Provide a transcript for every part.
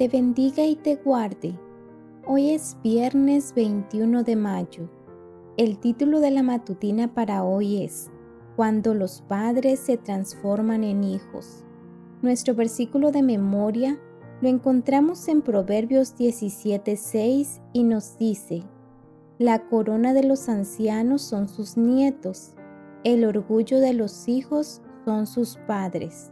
te bendiga y te guarde. Hoy es viernes 21 de mayo. El título de la matutina para hoy es Cuando los padres se transforman en hijos. Nuestro versículo de memoria lo encontramos en Proverbios 17:6 y nos dice, La corona de los ancianos son sus nietos, el orgullo de los hijos son sus padres.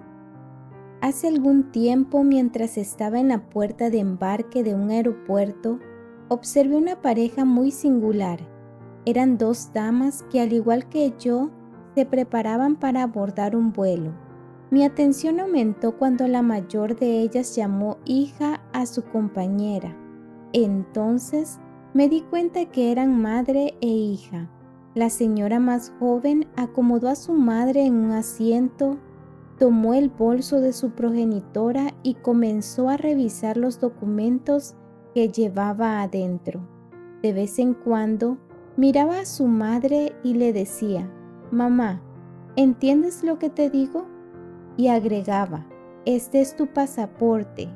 Hace algún tiempo, mientras estaba en la puerta de embarque de un aeropuerto, observé una pareja muy singular. Eran dos damas que, al igual que yo, se preparaban para abordar un vuelo. Mi atención aumentó cuando la mayor de ellas llamó hija a su compañera. Entonces me di cuenta que eran madre e hija. La señora más joven acomodó a su madre en un asiento tomó el bolso de su progenitora y comenzó a revisar los documentos que llevaba adentro. De vez en cuando miraba a su madre y le decía, Mamá, ¿entiendes lo que te digo? Y agregaba, Este es tu pasaporte.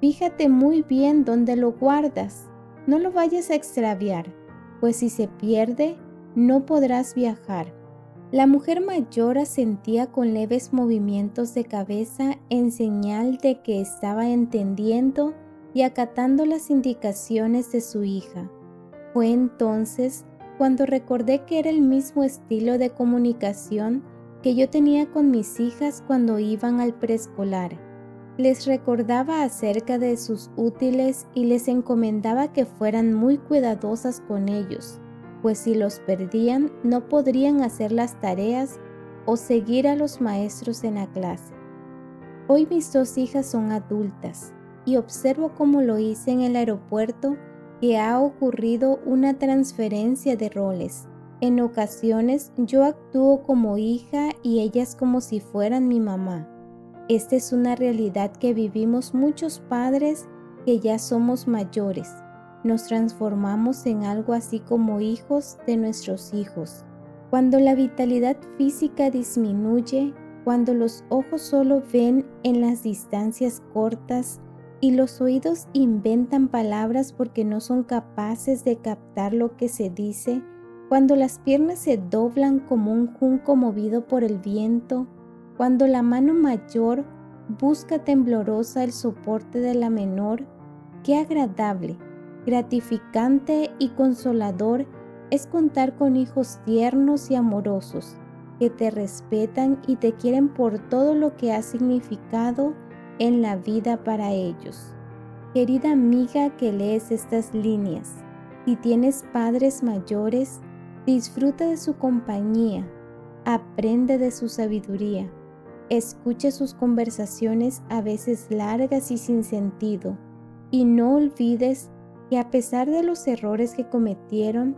Fíjate muy bien dónde lo guardas. No lo vayas a extraviar, pues si se pierde, no podrás viajar. La mujer mayor asentía con leves movimientos de cabeza en señal de que estaba entendiendo y acatando las indicaciones de su hija. Fue entonces cuando recordé que era el mismo estilo de comunicación que yo tenía con mis hijas cuando iban al preescolar. Les recordaba acerca de sus útiles y les encomendaba que fueran muy cuidadosas con ellos pues si los perdían no podrían hacer las tareas o seguir a los maestros en la clase. Hoy mis dos hijas son adultas y observo como lo hice en el aeropuerto que ha ocurrido una transferencia de roles. En ocasiones yo actúo como hija y ellas como si fueran mi mamá. Esta es una realidad que vivimos muchos padres que ya somos mayores nos transformamos en algo así como hijos de nuestros hijos. Cuando la vitalidad física disminuye, cuando los ojos solo ven en las distancias cortas y los oídos inventan palabras porque no son capaces de captar lo que se dice, cuando las piernas se doblan como un junco movido por el viento, cuando la mano mayor busca temblorosa el soporte de la menor, qué agradable gratificante y consolador es contar con hijos tiernos y amorosos que te respetan y te quieren por todo lo que ha significado en la vida para ellos. Querida amiga que lees estas líneas, si tienes padres mayores, disfruta de su compañía, aprende de su sabiduría, escucha sus conversaciones a veces largas y sin sentido, y no olvides que a pesar de los errores que cometieron,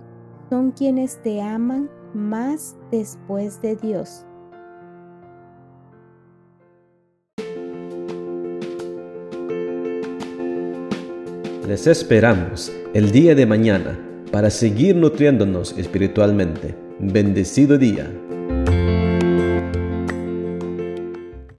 son quienes te aman más después de Dios. Les esperamos el día de mañana para seguir nutriéndonos espiritualmente. Bendecido día.